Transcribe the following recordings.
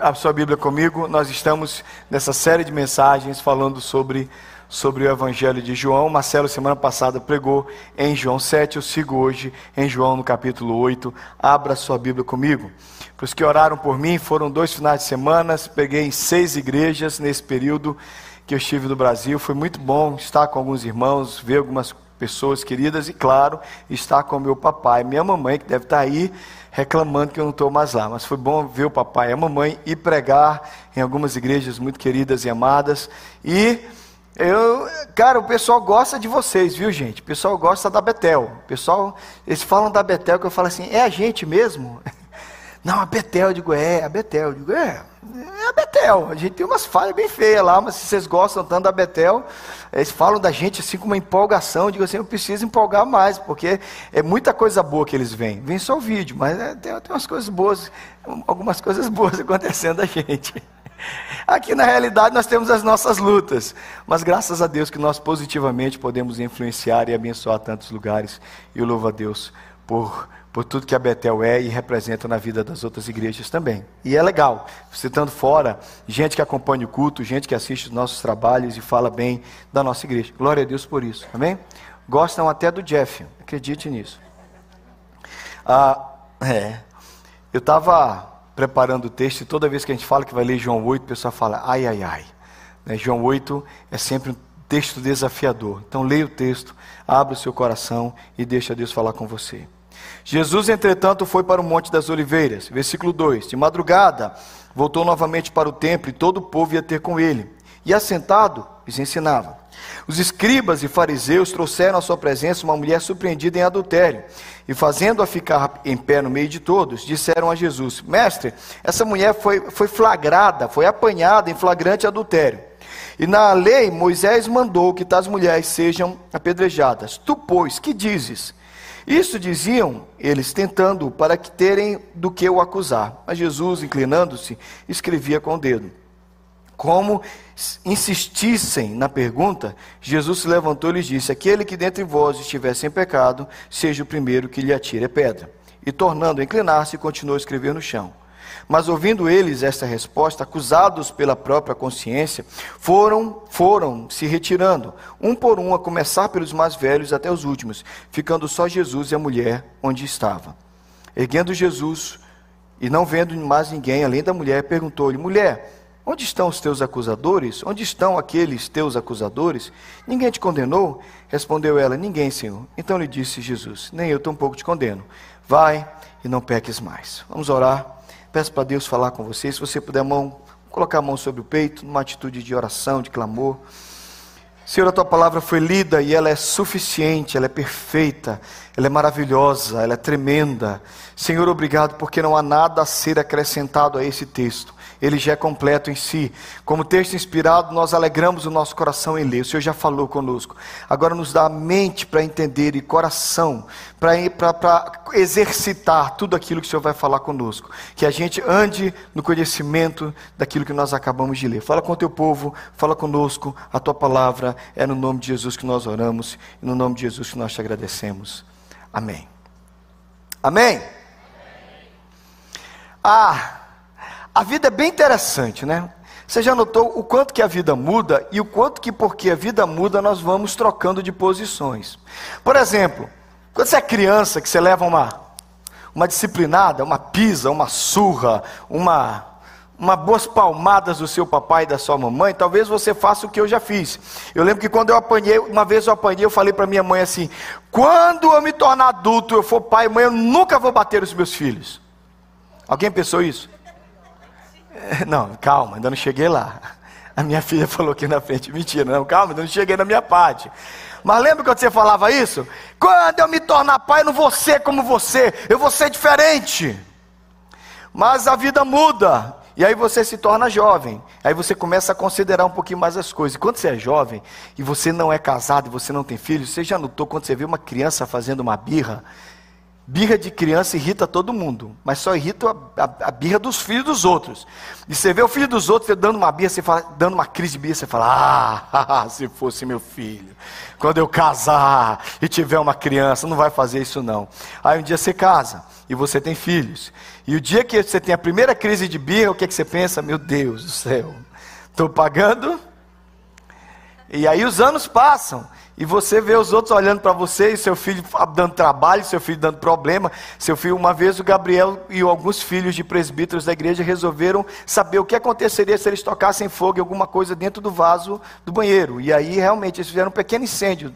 a sua Bíblia comigo. Nós estamos nessa série de mensagens falando sobre, sobre o Evangelho de João. Marcelo, semana passada, pregou em João 7. Eu sigo hoje em João, no capítulo 8. Abra sua Bíblia comigo. Para os que oraram por mim, foram dois finais de semana. Peguei em seis igrejas nesse período que eu estive no Brasil. Foi muito bom estar com alguns irmãos, ver algumas pessoas queridas e, claro, estar com meu papai, minha mamãe, que deve estar aí reclamando que eu não estou mais lá. Mas foi bom ver o papai e a mamãe e pregar em algumas igrejas muito queridas e amadas. E eu, cara, o pessoal gosta de vocês, viu, gente? O pessoal gosta da Betel. O pessoal, eles falam da Betel que eu falo assim: é a gente mesmo? Não, a Betel, eu digo, é, a Betel, eu digo, é, é a Betel. A gente tem umas falhas bem feias lá, mas se vocês gostam tanto da Betel, eles falam da gente assim com uma empolgação. Digo assim, eu preciso empolgar mais, porque é muita coisa boa que eles veem. Vem só o vídeo, mas é, tem, tem umas coisas boas, algumas coisas boas acontecendo da gente. Aqui na realidade nós temos as nossas lutas, mas graças a Deus que nós positivamente podemos influenciar e abençoar tantos lugares. E eu louvo a Deus por por tudo que a Betel é e representa na vida das outras igrejas também. E é legal, citando fora, gente que acompanha o culto, gente que assiste os nossos trabalhos e fala bem da nossa igreja. Glória a Deus por isso, amém? Gostam até do Jeff, acredite nisso. Ah, é, eu estava preparando o texto e toda vez que a gente fala que vai ler João 8, o pessoal fala, ai, ai, ai. Né, João 8 é sempre um texto desafiador. Então leia o texto, abra o seu coração e deixa Deus falar com você. Jesus, entretanto, foi para o Monte das Oliveiras. Versículo 2: De madrugada, voltou novamente para o templo e todo o povo ia ter com ele. E assentado, lhes ensinava. Os escribas e fariseus trouxeram à sua presença uma mulher surpreendida em adultério. E fazendo-a ficar em pé no meio de todos, disseram a Jesus: Mestre, essa mulher foi, foi flagrada, foi apanhada em flagrante adultério. E na lei, Moisés mandou que tais mulheres sejam apedrejadas. Tu, pois, que dizes? Isso diziam eles, tentando para que terem do que o acusar. Mas Jesus, inclinando-se, escrevia com o dedo. Como insistissem na pergunta, Jesus se levantou e lhes disse: Aquele que dentre vós estiver sem pecado, seja o primeiro que lhe atire a pedra. E tornando a inclinar-se, continuou a escrever no chão. Mas ouvindo eles esta resposta, acusados pela própria consciência, foram, foram se retirando, um por um, a começar pelos mais velhos até os últimos, ficando só Jesus e a mulher onde estava. Erguendo Jesus e não vendo mais ninguém além da mulher, perguntou-lhe: Mulher, onde estão os teus acusadores? Onde estão aqueles teus acusadores? Ninguém te condenou? Respondeu ela: Ninguém, Senhor. Então lhe disse Jesus: Nem eu tampouco te condeno. Vai e não peques mais. Vamos orar. Peço para Deus falar com você. Se você puder mão, colocar a mão sobre o peito, numa atitude de oração, de clamor. Senhor, a tua palavra foi lida e ela é suficiente, ela é perfeita, ela é maravilhosa, ela é tremenda. Senhor, obrigado porque não há nada a ser acrescentado a esse texto ele já é completo em si. Como texto inspirado, nós alegramos o nosso coração em ler. O Senhor já falou conosco. Agora nos dá mente para entender e coração para exercitar tudo aquilo que o Senhor vai falar conosco. Que a gente ande no conhecimento daquilo que nós acabamos de ler. Fala com o teu povo, fala conosco. A tua palavra é no nome de Jesus que nós oramos e no nome de Jesus que nós te agradecemos. Amém. Amém. Ah, a vida é bem interessante, né? Você já notou o quanto que a vida muda e o quanto que porque a vida muda nós vamos trocando de posições. Por exemplo, quando você é criança que você leva uma uma disciplinada, uma pisa, uma surra, uma uma boas palmadas do seu papai e da sua mamãe, talvez você faça o que eu já fiz. Eu lembro que quando eu apanhei, uma vez eu apanhei, eu falei para minha mãe assim: quando eu me tornar adulto, eu for pai e mãe, eu nunca vou bater os meus filhos. Alguém pensou isso? Não, calma, ainda não cheguei lá. A minha filha falou aqui na frente, mentira, não, calma, ainda não cheguei na minha parte. Mas lembra quando você falava isso? Quando eu me tornar pai, eu não vou ser como você, eu vou ser diferente. Mas a vida muda, e aí você se torna jovem. Aí você começa a considerar um pouquinho mais as coisas. E quando você é jovem e você não é casado e você não tem filhos, você já notou quando você vê uma criança fazendo uma birra? Birra de criança irrita todo mundo, mas só irrita a, a, a, birra dos filhos dos outros. E você vê o filho dos outros dando uma birra, você fala, dando uma crise de birra, você fala: Ah, se fosse meu filho, quando eu casar e tiver uma criança, não vai fazer isso não. Aí um dia você casa e você tem filhos. E o dia que você tem a primeira crise de birra, o que, é que você pensa? Meu Deus do céu, estou pagando. E aí os anos passam. E você vê os outros olhando para você, e seu filho dando trabalho, seu filho dando problema. Seu filho, uma vez o Gabriel e alguns filhos de presbíteros da igreja resolveram saber o que aconteceria se eles tocassem fogo em alguma coisa dentro do vaso do banheiro. E aí realmente eles fizeram um pequeno incêndio.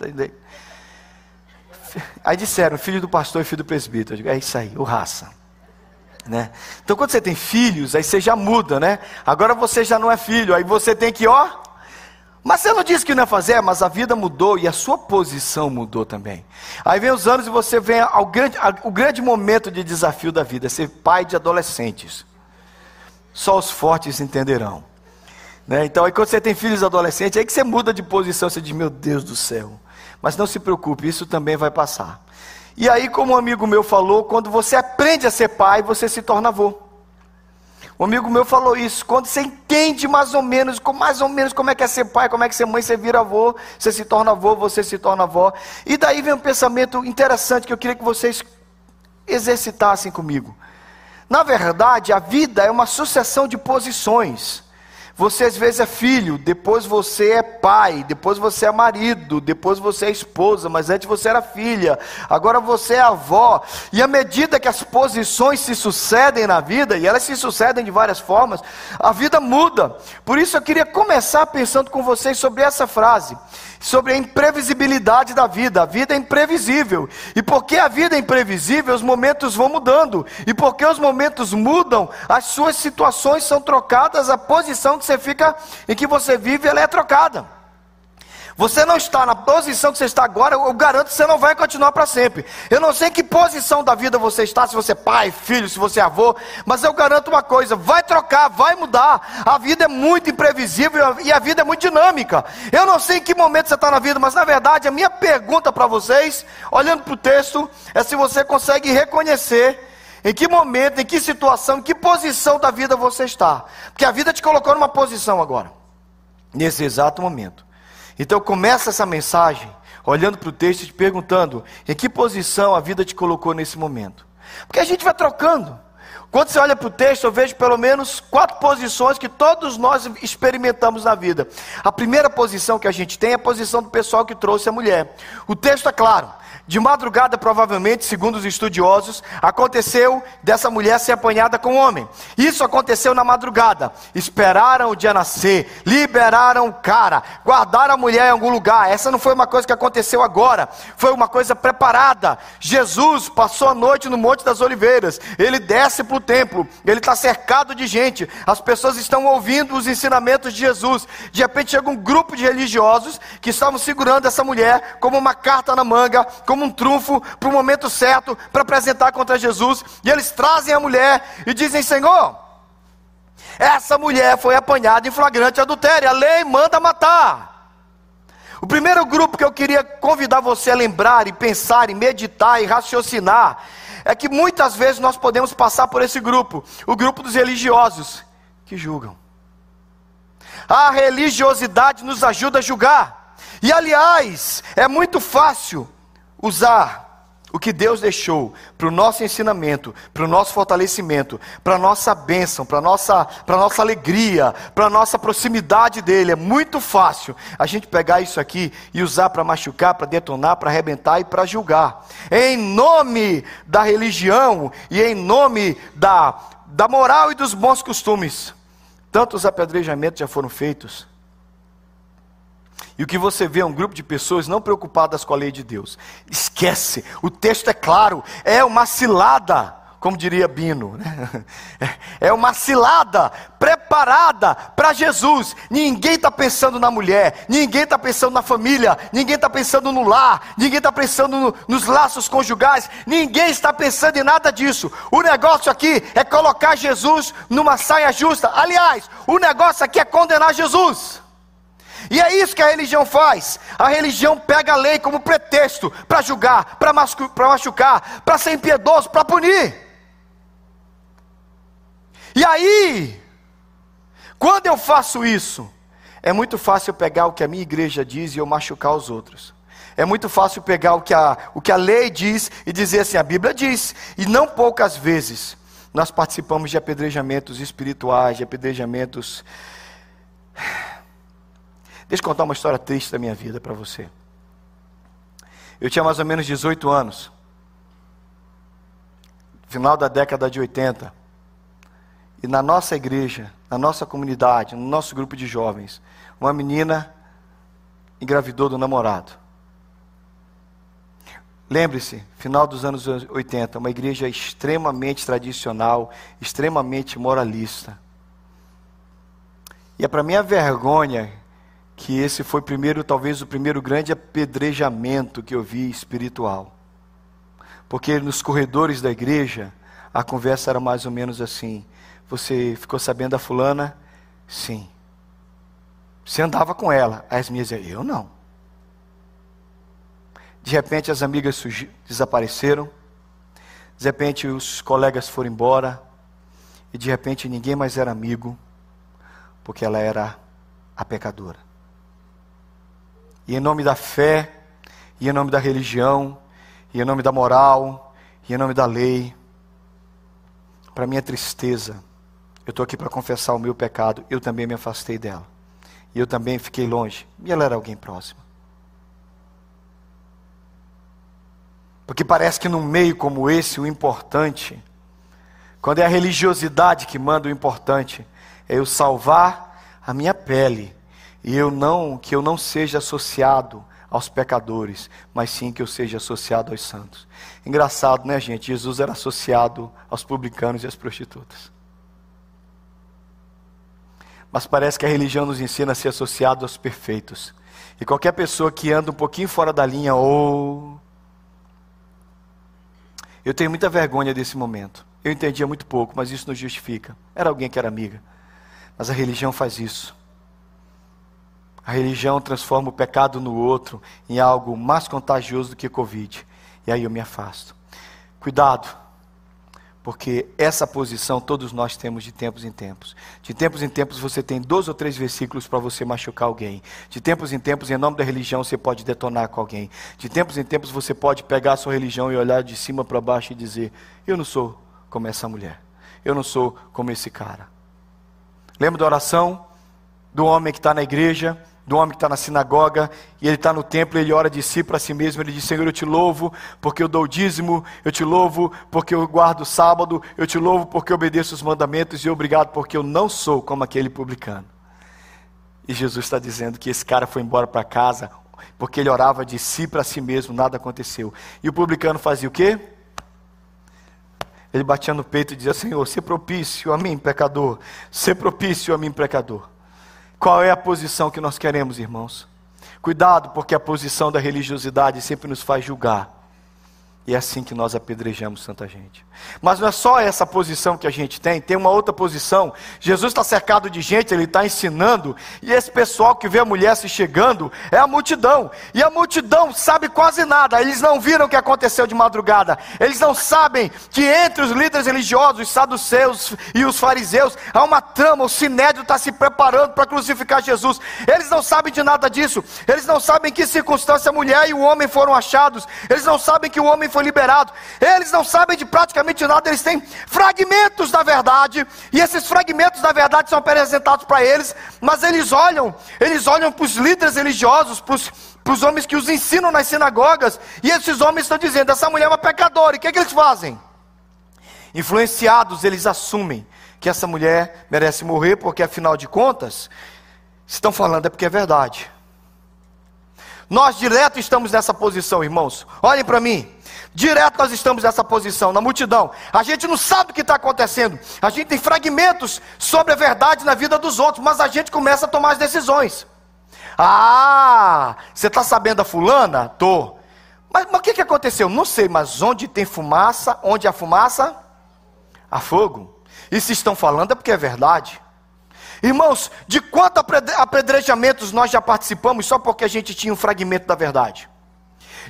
Aí disseram, filho do pastor e filho do presbítero. Digo, é isso aí, o raça. Né? Então quando você tem filhos, aí você já muda, né? Agora você já não é filho, aí você tem que, ó, mas você não disse que não ia fazer, mas a vida mudou e a sua posição mudou também. Aí vem os anos e você vem ao grande, ao, o grande momento de desafio da vida, ser pai de adolescentes. Só os fortes entenderão. Né? Então, aí quando você tem filhos adolescentes, aí que você muda de posição, você diz, meu Deus do céu. Mas não se preocupe, isso também vai passar. E aí, como um amigo meu falou, quando você aprende a ser pai, você se torna avô. Um amigo meu falou isso. Quando você entende mais ou menos, mais ou menos como é que é ser pai, como é que é ser mãe, você vira avô, você se torna avô, você se torna avó. E daí vem um pensamento interessante que eu queria que vocês exercitassem comigo. Na verdade, a vida é uma sucessão de posições. Você às vezes é filho, depois você é pai, depois você é marido, depois você é esposa, mas antes você era filha, agora você é avó. E à medida que as posições se sucedem na vida, e elas se sucedem de várias formas, a vida muda. Por isso eu queria começar pensando com vocês sobre essa frase sobre a imprevisibilidade da vida. A vida é imprevisível. E porque a vida é imprevisível, os momentos vão mudando. E porque os momentos mudam, as suas situações são trocadas, a posição que você fica, em que você vive, ela é trocada. Você não está na posição que você está agora, eu garanto que você não vai continuar para sempre. Eu não sei em que posição da vida você está, se você é pai, filho, se você é avô, mas eu garanto uma coisa: vai trocar, vai mudar. A vida é muito imprevisível e a vida é muito dinâmica. Eu não sei em que momento você está na vida, mas na verdade a minha pergunta para vocês, olhando para o texto, é se você consegue reconhecer em que momento, em que situação, em que posição da vida você está. Porque a vida te colocou numa posição agora, nesse exato momento. Então começa essa mensagem olhando para o texto e te perguntando em que posição a vida te colocou nesse momento. Porque a gente vai trocando. Quando você olha para o texto, eu vejo pelo menos quatro posições que todos nós experimentamos na vida. A primeira posição que a gente tem é a posição do pessoal que trouxe a mulher. O texto é claro. De madrugada, provavelmente, segundo os estudiosos, aconteceu dessa mulher ser apanhada com o homem. Isso aconteceu na madrugada. Esperaram o dia nascer, liberaram o cara, guardaram a mulher em algum lugar. Essa não foi uma coisa que aconteceu agora, foi uma coisa preparada. Jesus passou a noite no Monte das Oliveiras, ele desce para o templo, ele está cercado de gente, as pessoas estão ouvindo os ensinamentos de Jesus. De repente chega um grupo de religiosos que estavam segurando essa mulher como uma carta na manga, como um trunfo para o momento certo para apresentar contra Jesus. E eles trazem a mulher e dizem: Senhor, essa mulher foi apanhada em flagrante adultério, a lei manda matar. O primeiro grupo que eu queria convidar você a lembrar e pensar e meditar e raciocinar é que muitas vezes nós podemos passar por esse grupo, o grupo dos religiosos que julgam. A religiosidade nos ajuda a julgar. E aliás, é muito fácil usar o que Deus deixou para o nosso ensinamento, para o nosso fortalecimento, para a nossa bênção, para a nossa, nossa alegria, para a nossa proximidade dele. É muito fácil a gente pegar isso aqui e usar para machucar, para detonar, para arrebentar e para julgar. Em nome da religião e em nome da, da moral e dos bons costumes. Tantos apedrejamentos já foram feitos e o que você vê é um grupo de pessoas não preocupadas com a lei de Deus. Esquece, o texto é claro, é uma cilada, como diria Bino. Né? É uma cilada preparada para Jesus. Ninguém está pensando na mulher, ninguém está pensando na família, ninguém está pensando no lar, ninguém está pensando no, nos laços conjugais, ninguém está pensando em nada disso. O negócio aqui é colocar Jesus numa saia justa. Aliás, o negócio aqui é condenar Jesus. E é isso que a religião faz. A religião pega a lei como pretexto para julgar, para machucar, para ser impiedoso, para punir. E aí, quando eu faço isso, é muito fácil pegar o que a minha igreja diz e eu machucar os outros. É muito fácil pegar o que a, o que a lei diz e dizer assim: a Bíblia diz. E não poucas vezes nós participamos de apedrejamentos espirituais, de apedrejamentos. Deixa eu contar uma história triste da minha vida para você. Eu tinha mais ou menos 18 anos, final da década de 80. E na nossa igreja, na nossa comunidade, no nosso grupo de jovens, uma menina engravidou do namorado. Lembre-se, final dos anos 80, uma igreja extremamente tradicional, extremamente moralista. E é para minha vergonha que esse foi primeiro, talvez o primeiro grande apedrejamento que eu vi espiritual. Porque nos corredores da igreja, a conversa era mais ou menos assim: você ficou sabendo da fulana? Sim. Você andava com ela. As minhas eu não. De repente as amigas desapareceram. De repente os colegas foram embora. E de repente ninguém mais era amigo. Porque ela era a pecadora. E em nome da fé, e em nome da religião, e em nome da moral, e em nome da lei, para minha tristeza, eu estou aqui para confessar o meu pecado. Eu também me afastei dela. E eu também fiquei longe. E ela era alguém próximo. Porque parece que num meio como esse, o importante, quando é a religiosidade que manda o importante, é eu salvar a minha pele e eu não que eu não seja associado aos pecadores, mas sim que eu seja associado aos santos. Engraçado, né, gente? Jesus era associado aos publicanos e às prostitutas. Mas parece que a religião nos ensina a ser associado aos perfeitos. E qualquer pessoa que anda um pouquinho fora da linha, ou. Oh... Eu tenho muita vergonha desse momento. Eu entendia muito pouco, mas isso não justifica. Era alguém que era amiga. Mas a religião faz isso. A religião transforma o pecado no outro em algo mais contagioso do que Covid. E aí eu me afasto. Cuidado porque essa posição todos nós temos de tempos em tempos. De tempos em tempos você tem dois ou três versículos para você machucar alguém. De tempos em tempos, em nome da religião, você pode detonar com alguém. De tempos em tempos você pode pegar a sua religião e olhar de cima para baixo e dizer: Eu não sou como essa mulher. Eu não sou como esse cara. Lembra da oração do homem que está na igreja? Do homem que está na sinagoga, e ele está no templo, ele ora de si para si mesmo, ele diz, Senhor, eu te louvo, porque eu dou o dízimo, eu te louvo, porque eu guardo o sábado, eu te louvo, porque eu obedeço os mandamentos, e obrigado, porque eu não sou como aquele publicano. E Jesus está dizendo que esse cara foi embora para casa, porque ele orava de si para si mesmo, nada aconteceu. E o publicano fazia o quê? Ele batia no peito e dizia, Senhor, se propício a mim, pecador, se propício a mim, pecador. Qual é a posição que nós queremos, irmãos? Cuidado, porque a posição da religiosidade sempre nos faz julgar. E é assim que nós apedrejamos tanta gente. Mas não é só essa posição que a gente tem, tem uma outra posição. Jesus está cercado de gente, ele está ensinando, e esse pessoal que vê a mulher se chegando é a multidão. E a multidão sabe quase nada, eles não viram o que aconteceu de madrugada, eles não sabem que entre os líderes religiosos, os saduceus e os fariseus, há uma trama, o sinédrio está se preparando para crucificar Jesus. Eles não sabem de nada disso, eles não sabem em que circunstância a mulher e o homem foram achados, eles não sabem que o homem foi liberado. Eles não sabem de praticamente nada, eles têm fragmentos da verdade, e esses fragmentos da verdade são apresentados para eles, mas eles olham, eles olham para os líderes religiosos, para os para os homens que os ensinam nas sinagogas, e esses homens estão dizendo: essa mulher é uma pecadora, e o que, é que eles fazem? Influenciados, eles assumem que essa mulher merece morrer, porque afinal de contas, estão falando é porque é verdade. Nós direto estamos nessa posição, irmãos. Olhem para mim. Direto nós estamos nessa posição, na multidão. A gente não sabe o que está acontecendo. A gente tem fragmentos sobre a verdade na vida dos outros, mas a gente começa a tomar as decisões. Ah, você está sabendo da fulana? Tô. Mas, mas o que, que aconteceu? Não sei, mas onde tem fumaça, onde há fumaça, há fogo. E se estão falando é porque é verdade. Irmãos, de quantos apedrejamentos nós já participamos só porque a gente tinha um fragmento da verdade?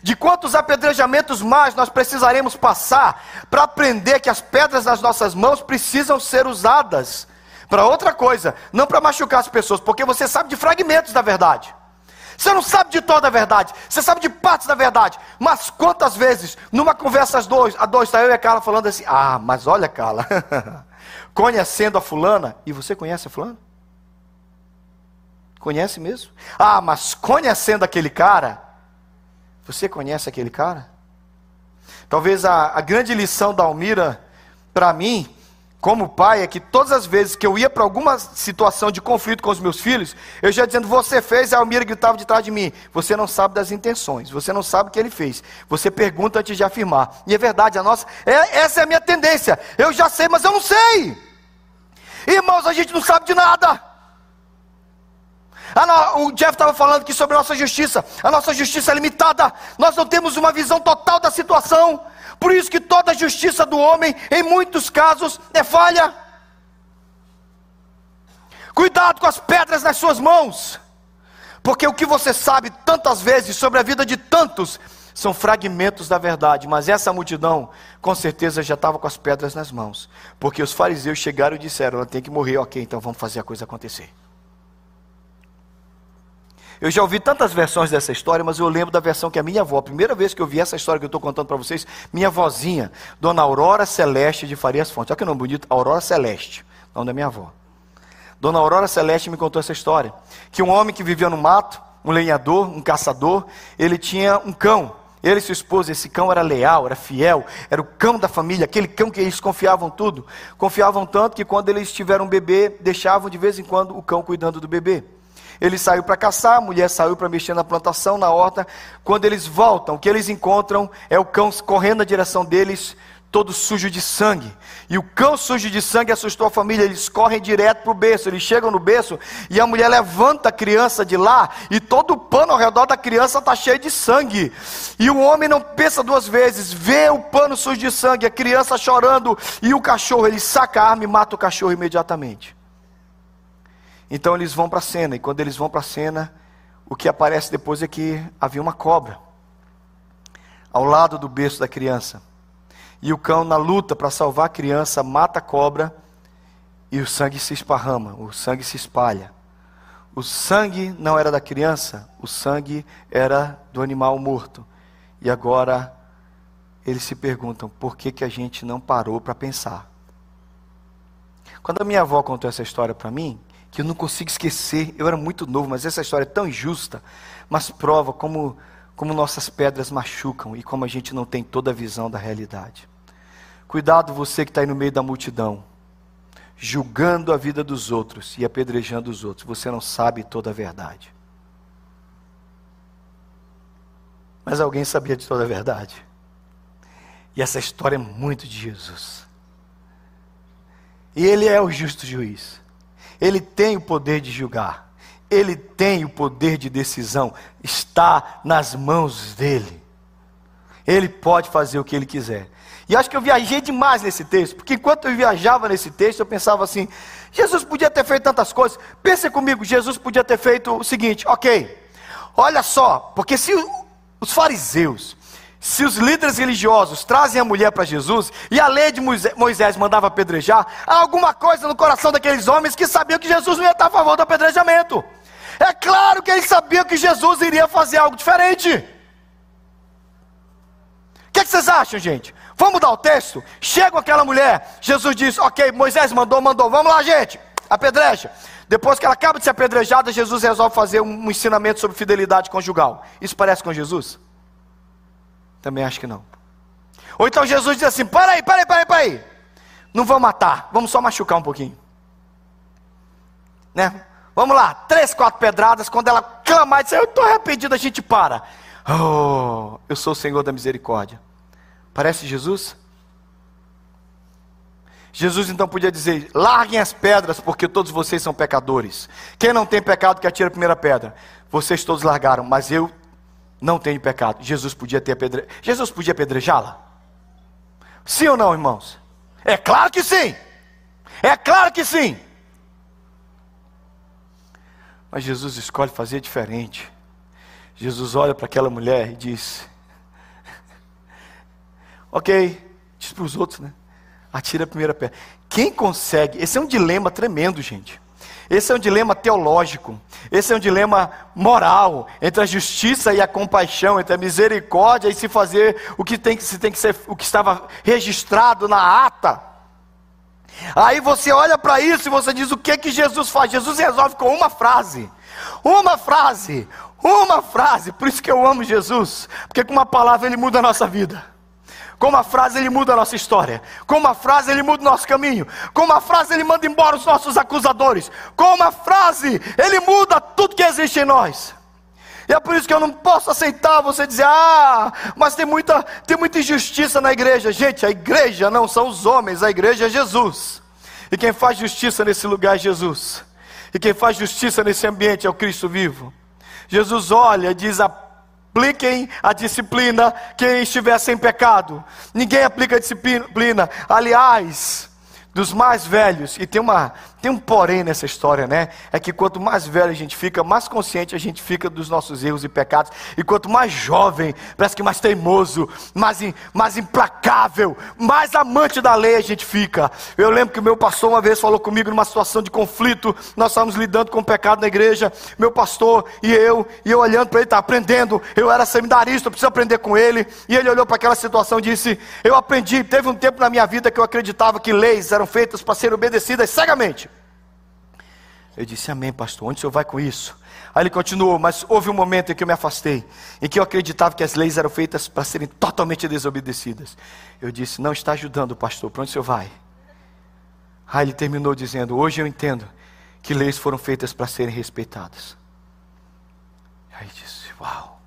De quantos apedrejamentos mais nós precisaremos passar para aprender que as pedras nas nossas mãos precisam ser usadas para outra coisa, não para machucar as pessoas, porque você sabe de fragmentos da verdade. Você não sabe de toda a verdade, você sabe de partes da verdade. Mas quantas vezes, numa conversa a dois, a dois, está eu e a Carla falando assim: Ah, mas olha, Carla, conhecendo a fulana, e você conhece a fulana? Conhece mesmo? Ah, mas conhecendo aquele cara, você conhece aquele cara? Talvez a, a grande lição da Almira, para mim, como pai, é que todas as vezes que eu ia para alguma situação de conflito com os meus filhos, eu já dizendo, você fez, a Almira gritava de trás de mim. Você não sabe das intenções, você não sabe o que ele fez. Você pergunta antes de afirmar. E é verdade, a nossa, é, essa é a minha tendência. Eu já sei, mas eu não sei. Irmãos, a gente não sabe de nada. Ah, o Jeff estava falando aqui sobre a nossa justiça. A nossa justiça é limitada. Nós não temos uma visão total da situação. Por isso que toda a justiça do homem, em muitos casos, é falha. Cuidado com as pedras nas suas mãos. Porque o que você sabe tantas vezes sobre a vida de tantos são fragmentos da verdade, mas essa multidão com certeza já estava com as pedras nas mãos, porque os fariseus chegaram e disseram: ela tem que morrer, ok, então vamos fazer a coisa acontecer. Eu já ouvi tantas versões dessa história, mas eu lembro da versão que a minha avó, a primeira vez que eu vi essa história que eu estou contando para vocês, minha vozinha, Dona Aurora Celeste de Farias Fontes. Olha que nome bonito, Aurora Celeste, nome da minha avó. Dona Aurora Celeste me contou essa história. Que um homem que vivia no mato, um lenhador, um caçador, ele tinha um cão. Ele e sua esposa, esse cão era leal, era fiel, era o cão da família, aquele cão que eles confiavam tudo. Confiavam tanto que quando eles tiveram um bebê, deixavam de vez em quando o cão cuidando do bebê. Ele saiu para caçar, a mulher saiu para mexer na plantação, na horta. Quando eles voltam, o que eles encontram é o cão correndo na direção deles, todo sujo de sangue. E o cão sujo de sangue assustou a família. Eles correm direto para o berço. Eles chegam no berço e a mulher levanta a criança de lá. E todo o pano ao redor da criança está cheio de sangue. E o homem não pensa duas vezes. Vê o pano sujo de sangue, a criança chorando. E o cachorro, ele saca a arma e mata o cachorro imediatamente. Então eles vão para a cena, e quando eles vão para a cena, o que aparece depois é que havia uma cobra ao lado do berço da criança. E o cão, na luta para salvar a criança, mata a cobra e o sangue se esparrama, o sangue se espalha. O sangue não era da criança, o sangue era do animal morto. E agora eles se perguntam por que, que a gente não parou para pensar. Quando a minha avó contou essa história para mim, que eu não consigo esquecer. Eu era muito novo, mas essa história é tão injusta, mas prova como, como nossas pedras machucam e como a gente não tem toda a visão da realidade. Cuidado você que está aí no meio da multidão, julgando a vida dos outros e apedrejando os outros. Você não sabe toda a verdade. Mas alguém sabia de toda a verdade. E essa história é muito de Jesus. E Ele é o justo juiz. Ele tem o poder de julgar. Ele tem o poder de decisão. Está nas mãos dele. Ele pode fazer o que ele quiser. E acho que eu viajei demais nesse texto, porque enquanto eu viajava nesse texto, eu pensava assim: Jesus podia ter feito tantas coisas. Pense comigo, Jesus podia ter feito o seguinte: ok, olha só, porque se os fariseus se os líderes religiosos trazem a mulher para Jesus e a lei de Moisés mandava apedrejar, há alguma coisa no coração daqueles homens que sabiam que Jesus não ia estar a favor do apedrejamento. É claro que eles sabiam que Jesus iria fazer algo diferente. O que, que vocês acham, gente? Vamos mudar o texto? Chega aquela mulher, Jesus diz: Ok, Moisés mandou, mandou, vamos lá, gente, apedreja. Depois que ela acaba de ser apedrejada, Jesus resolve fazer um ensinamento sobre fidelidade conjugal. Isso parece com Jesus? Também acho que não. Ou então Jesus diz assim: para aí, para aí, para aí, para aí. Não vamos matar, vamos só machucar um pouquinho. Né? Vamos lá, três, quatro pedradas. Quando ela clamar e dizer, eu estou arrependido, a gente para. Oh, eu sou o Senhor da misericórdia. Parece Jesus? Jesus então podia dizer: larguem as pedras, porque todos vocês são pecadores. Quem não tem pecado, que atire a primeira pedra. Vocês todos largaram, mas eu não tenho pecado. Jesus podia ter apedre... Jesus podia apedrejá-la? Sim ou não, irmãos? É claro que sim. É claro que sim. Mas Jesus escolhe fazer diferente. Jesus olha para aquela mulher e diz: Ok, diz para os outros, né? Atira a primeira pedra. Quem consegue? Esse é um dilema tremendo, gente. Esse é um dilema teológico. Esse é um dilema moral entre a justiça e a compaixão, entre a misericórdia e se fazer o que tem que se tem que ser, o que estava registrado na ata. Aí você olha para isso e você diz o que que Jesus faz? Jesus resolve com uma frase. Uma frase. Uma frase. Por isso que eu amo Jesus, porque com uma palavra ele muda a nossa vida. Com uma frase ele muda a nossa história. Com uma frase ele muda o nosso caminho. Com uma frase ele manda embora os nossos acusadores. Com uma frase ele muda tudo que existe em nós. E é por isso que eu não posso aceitar você dizer, ah, mas tem muita, tem muita injustiça na igreja. Gente, a igreja não são os homens, a igreja é Jesus. E quem faz justiça nesse lugar é Jesus. E quem faz justiça nesse ambiente é o Cristo vivo. Jesus olha e diz: apliquem a disciplina quem estiver sem pecado. Ninguém aplica a disciplina. Aliás, dos mais velhos, e tem uma, tem um porém nessa história, né? É que quanto mais velho a gente fica, mais consciente a gente fica dos nossos erros e pecados. E quanto mais jovem, parece que mais teimoso, mais, mais implacável, mais amante da lei a gente fica. Eu lembro que o meu pastor uma vez falou comigo numa situação de conflito. Nós estávamos lidando com o pecado na igreja. Meu pastor e eu, e eu olhando para ele, tá aprendendo. Eu era seminarista, eu preciso aprender com ele. E ele olhou para aquela situação e disse: Eu aprendi. Teve um tempo na minha vida que eu acreditava que leis eram feitas para serem obedecidas cegamente. Eu disse, amém, pastor, onde o senhor vai com isso? Aí ele continuou, mas houve um momento em que eu me afastei, em que eu acreditava que as leis eram feitas para serem totalmente desobedecidas. Eu disse, não está ajudando, pastor, para onde o senhor vai? Aí ele terminou dizendo, hoje eu entendo que leis foram feitas para serem respeitadas. Aí disse, uau.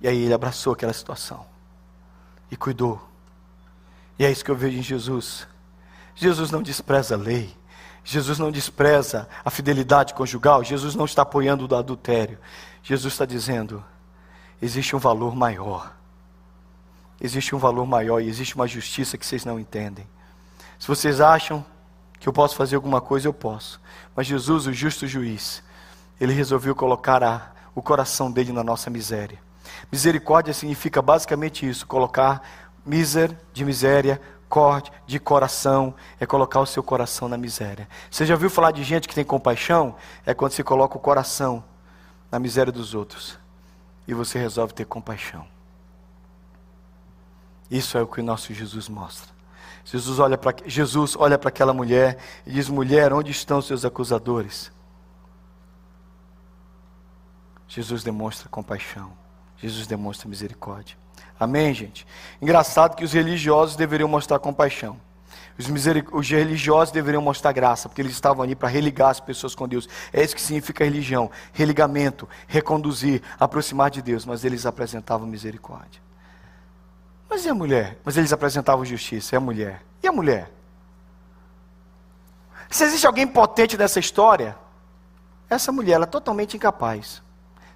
E aí ele abraçou aquela situação e cuidou. E é isso que eu vejo em Jesus. Jesus não despreza a lei. Jesus não despreza a fidelidade conjugal, Jesus não está apoiando o adultério. Jesus está dizendo: existe um valor maior. Existe um valor maior e existe uma justiça que vocês não entendem. Se vocês acham que eu posso fazer alguma coisa, eu posso. Mas Jesus, o justo juiz, ele resolveu colocar a, o coração dele na nossa miséria. Misericórdia significa basicamente isso: colocar miser de miséria corte de coração é colocar o seu coração na miséria. Você já ouviu falar de gente que tem compaixão? É quando se coloca o coração na miséria dos outros e você resolve ter compaixão. Isso é o que o nosso Jesus mostra. Jesus olha para Jesus olha para aquela mulher e diz: "Mulher, onde estão os seus acusadores?" Jesus demonstra compaixão. Jesus demonstra misericórdia. Amém, gente? Engraçado que os religiosos deveriam mostrar compaixão. Os, os religiosos deveriam mostrar graça, porque eles estavam ali para religar as pessoas com Deus. É isso que significa religião: religamento, reconduzir, aproximar de Deus. Mas eles apresentavam misericórdia. Mas e a mulher? Mas eles apresentavam justiça. E a mulher? E a mulher? Se existe alguém potente nessa história, essa mulher ela é totalmente incapaz.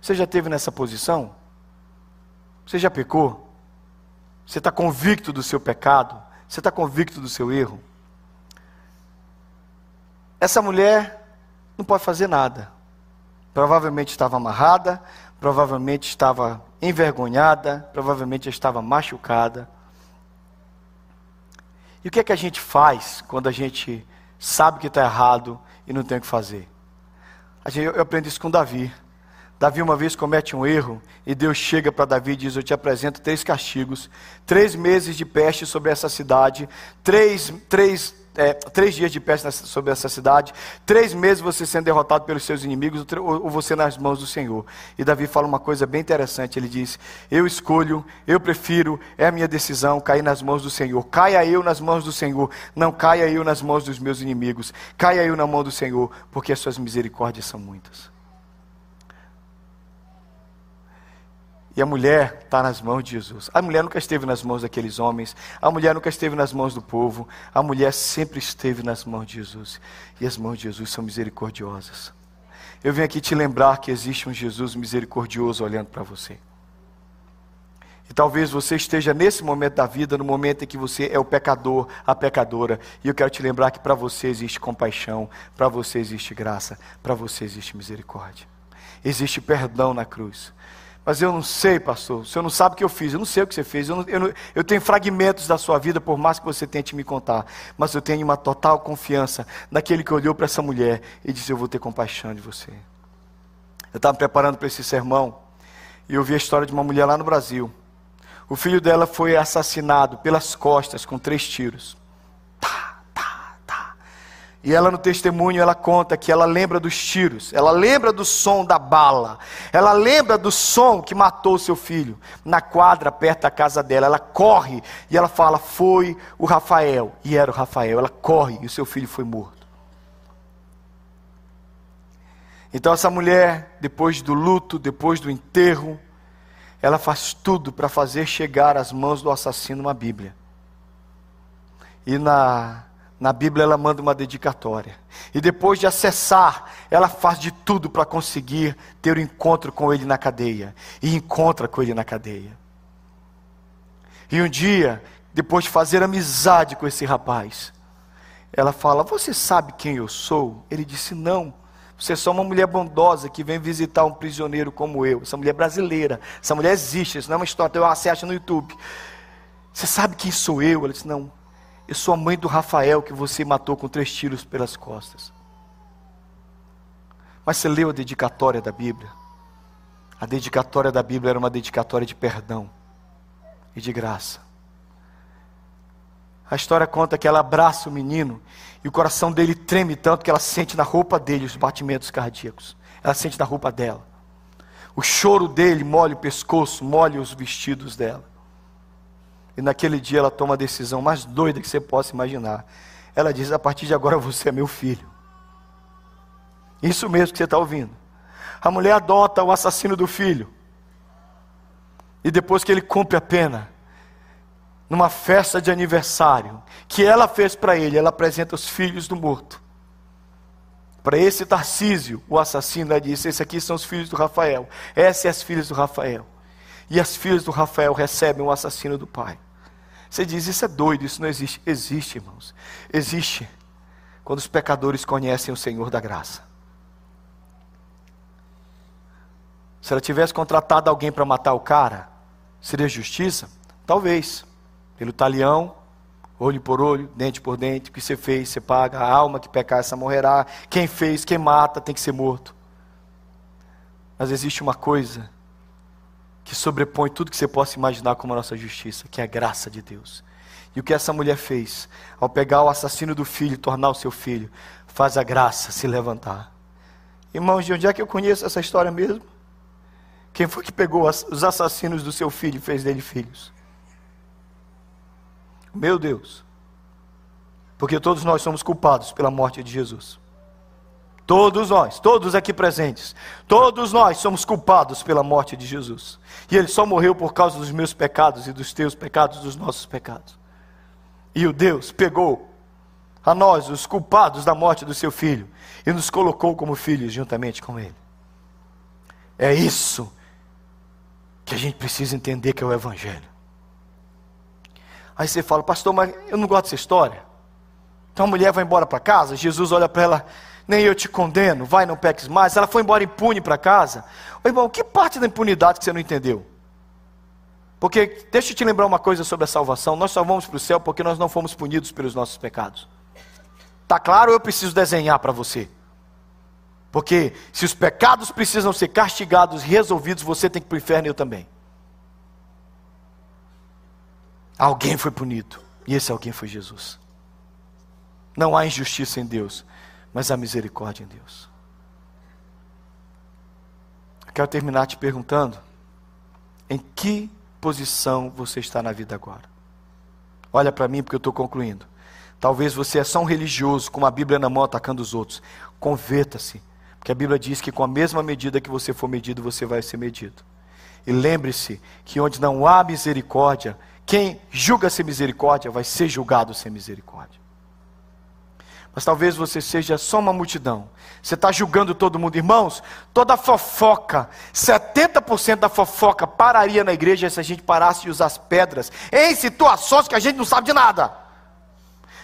Você já teve nessa posição? Você já pecou? Você está convicto do seu pecado? Você está convicto do seu erro? Essa mulher não pode fazer nada. Provavelmente estava amarrada, provavelmente estava envergonhada, provavelmente estava machucada. E o que é que a gente faz quando a gente sabe que está errado e não tem o que fazer? eu aprendi isso com Davi. Davi uma vez comete um erro e Deus chega para Davi e diz: Eu te apresento três castigos, três meses de peste sobre essa cidade, três, três, é, três dias de peste sobre essa cidade, três meses você sendo derrotado pelos seus inimigos ou você nas mãos do Senhor. E Davi fala uma coisa bem interessante: ele diz: Eu escolho, eu prefiro, é a minha decisão cair nas mãos do Senhor. Caia eu nas mãos do Senhor, não caia eu nas mãos dos meus inimigos, caia eu na mão do Senhor, porque as suas misericórdias são muitas. E a mulher está nas mãos de Jesus. A mulher nunca esteve nas mãos daqueles homens. A mulher nunca esteve nas mãos do povo. A mulher sempre esteve nas mãos de Jesus. E as mãos de Jesus são misericordiosas. Eu venho aqui te lembrar que existe um Jesus misericordioso olhando para você. E talvez você esteja nesse momento da vida, no momento em que você é o pecador, a pecadora. E eu quero te lembrar que para você existe compaixão, para você existe graça, para você existe misericórdia. Existe perdão na cruz. Mas eu não sei, pastor. O senhor não sabe o que eu fiz. Eu não sei o que você fez. Eu, não, eu, não, eu, tenho fragmentos da sua vida, por mais que você tente me contar. Mas eu tenho uma total confiança naquele que olhou para essa mulher e disse: Eu vou ter compaixão de você. Eu estava me preparando para esse sermão e eu vi a história de uma mulher lá no Brasil. O filho dela foi assassinado pelas costas com três tiros. E ela no testemunho ela conta que ela lembra dos tiros, ela lembra do som da bala, ela lembra do som que matou seu filho na quadra perto da casa dela. Ela corre e ela fala: "Foi o Rafael". E era o Rafael. Ela corre e o seu filho foi morto. Então essa mulher, depois do luto, depois do enterro, ela faz tudo para fazer chegar às mãos do assassino uma Bíblia. E na na Bíblia ela manda uma dedicatória. E depois de acessar, ela faz de tudo para conseguir ter o um encontro com ele na cadeia. E encontra com ele na cadeia. E um dia, depois de fazer amizade com esse rapaz, ela fala: Você sabe quem eu sou? Ele disse: Não. Você é só uma mulher bondosa que vem visitar um prisioneiro como eu. Essa mulher é brasileira. Essa mulher existe. Isso não é uma história. Você acha no YouTube. Você sabe quem sou eu? Ela disse: Não. Eu sou a mãe do Rafael que você matou com três tiros pelas costas. Mas você leu a dedicatória da Bíblia? A dedicatória da Bíblia era uma dedicatória de perdão e de graça. A história conta que ela abraça o menino e o coração dele treme tanto que ela sente na roupa dele os batimentos cardíacos. Ela sente na roupa dela. O choro dele molha o pescoço, molha os vestidos dela. E naquele dia ela toma a decisão mais doida que você possa imaginar. Ela diz: A partir de agora você é meu filho. Isso mesmo que você está ouvindo. A mulher adota o assassino do filho. E depois que ele cumpre a pena, numa festa de aniversário, que ela fez para ele, ela apresenta os filhos do morto. Para esse Tarcísio, o assassino, ela disse: Esses aqui são os filhos do Rafael. Essas são as filhas do Rafael. E as filhas do Rafael recebem o assassino do pai. Você diz, isso é doido, isso não existe. Existe, irmãos. Existe. Quando os pecadores conhecem o Senhor da graça. Se ela tivesse contratado alguém para matar o cara, seria justiça? Talvez. Pelo talião, olho por olho, dente por dente, o que você fez, você paga, a alma que pecar, essa morrerá. Quem fez, quem mata, tem que ser morto. Mas existe uma coisa que sobrepõe tudo que você possa imaginar como a nossa justiça, que é a graça de Deus. E o que essa mulher fez, ao pegar o assassino do filho e tornar o seu filho, faz a graça se levantar. Irmãos, de onde é que eu conheço essa história mesmo? Quem foi que pegou os assassinos do seu filho e fez dele filhos? Meu Deus. Porque todos nós somos culpados pela morte de Jesus. Todos nós, todos aqui presentes, todos nós somos culpados pela morte de Jesus. E ele só morreu por causa dos meus pecados e dos teus pecados, dos nossos pecados. E o Deus pegou a nós, os culpados da morte do seu filho, e nos colocou como filhos juntamente com ele. É isso que a gente precisa entender que é o Evangelho. Aí você fala, pastor, mas eu não gosto dessa história. Então a mulher vai embora para casa, Jesus olha para ela, nem eu te condeno, vai, não peques mais. Ela foi embora impune para casa. Ô, irmão, que parte da impunidade que você não entendeu? Porque, deixa eu te lembrar uma coisa sobre a salvação: nós só vamos para o céu porque nós não fomos punidos pelos nossos pecados. Tá claro? Eu preciso desenhar para você. Porque se os pecados precisam ser castigados e resolvidos, você tem que ir para o inferno e eu também. Alguém foi punido, e esse alguém foi Jesus. Não há injustiça em Deus mas a misericórdia em Deus. Eu quero terminar te perguntando: em que posição você está na vida agora? Olha para mim, porque eu estou concluindo. Talvez você é só um religioso com a Bíblia na mão atacando os outros. Converta-se, porque a Bíblia diz que com a mesma medida que você for medido, você vai ser medido. E lembre-se que onde não há misericórdia, quem julga ser misericórdia vai ser julgado sem misericórdia. Mas talvez você seja só uma multidão. Você está julgando todo mundo. Irmãos, toda fofoca, 70% da fofoca pararia na igreja se a gente parasse de usar as pedras em situações que a gente não sabe de nada.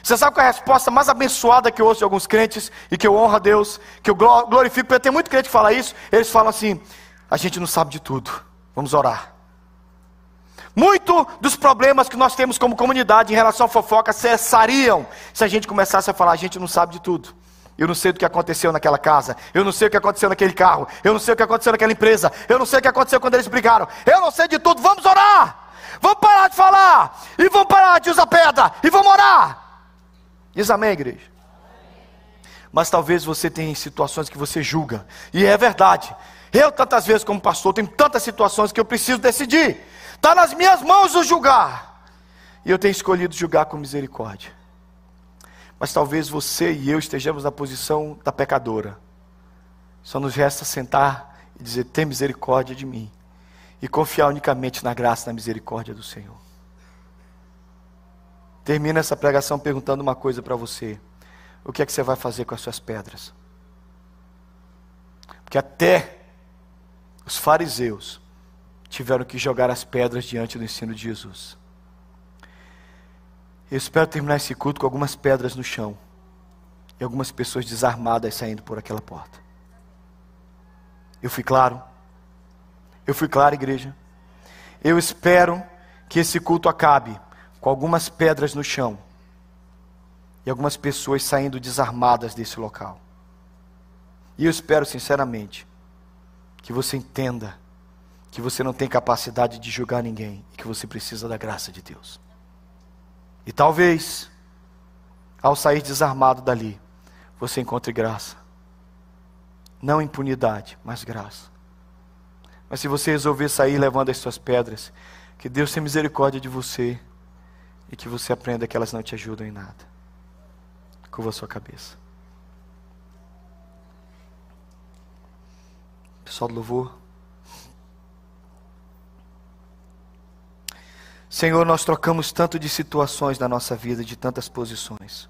Você sabe qual é a resposta mais abençoada que eu ouço de alguns crentes e que eu honro a Deus, que eu glorifico, porque tem muito crente que fala isso. Eles falam assim: a gente não sabe de tudo, vamos orar. Muito dos problemas que nós temos como comunidade em relação à fofoca cessariam se a gente começasse a falar: a gente não sabe de tudo. Eu não sei do que aconteceu naquela casa. Eu não sei o que aconteceu naquele carro. Eu não sei o que aconteceu naquela empresa. Eu não sei o que aconteceu quando eles brigaram. Eu não sei de tudo. Vamos orar. Vamos parar de falar. E vamos parar de usar pedra. E vamos orar. Diz amém, igreja. Mas talvez você tenha situações que você julga. E é verdade. Eu, tantas vezes, como pastor, tenho tantas situações que eu preciso decidir. Está nas minhas mãos o julgar. E eu tenho escolhido julgar com misericórdia. Mas talvez você e eu estejamos na posição da pecadora. Só nos resta sentar e dizer: tem misericórdia de mim. E confiar unicamente na graça e na misericórdia do Senhor. Termina essa pregação perguntando uma coisa para você: o que é que você vai fazer com as suas pedras? Porque até os fariseus tiveram que jogar as pedras diante do ensino de Jesus. Eu espero terminar esse culto com algumas pedras no chão e algumas pessoas desarmadas saindo por aquela porta. Eu fui claro? Eu fui claro, igreja? Eu espero que esse culto acabe com algumas pedras no chão e algumas pessoas saindo desarmadas desse local. E eu espero sinceramente que você entenda que você não tem capacidade de julgar ninguém e que você precisa da graça de Deus. E talvez, ao sair desarmado dali, você encontre graça. Não impunidade, mas graça. Mas se você resolver sair levando as suas pedras, que Deus tenha misericórdia de você e que você aprenda que elas não te ajudam em nada. Curva a sua cabeça. Pessoal do louvor. Senhor, nós trocamos tanto de situações na nossa vida, de tantas posições.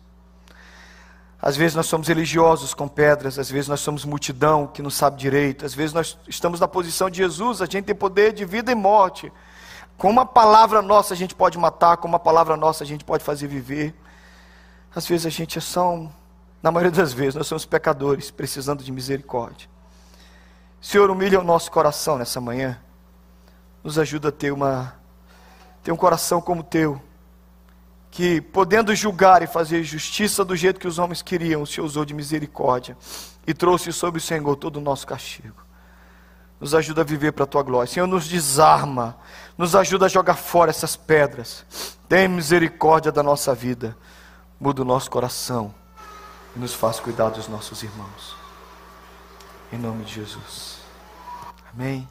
Às vezes nós somos religiosos com pedras, às vezes nós somos multidão que não sabe direito, às vezes nós estamos na posição de Jesus, a gente tem poder de vida e morte. Com uma palavra nossa a gente pode matar, com uma palavra nossa a gente pode fazer viver. Às vezes a gente é só, na maioria das vezes, nós somos pecadores, precisando de misericórdia. Senhor, humilha o nosso coração nessa manhã, nos ajuda a ter uma tem um coração como o teu, que podendo julgar e fazer justiça do jeito que os homens queriam, o Senhor usou de misericórdia e trouxe sobre o Senhor todo o nosso castigo. Nos ajuda a viver para a tua glória. Senhor, nos desarma, nos ajuda a jogar fora essas pedras. Tem misericórdia da nossa vida, muda o nosso coração e nos faz cuidar dos nossos irmãos. Em nome de Jesus. Amém.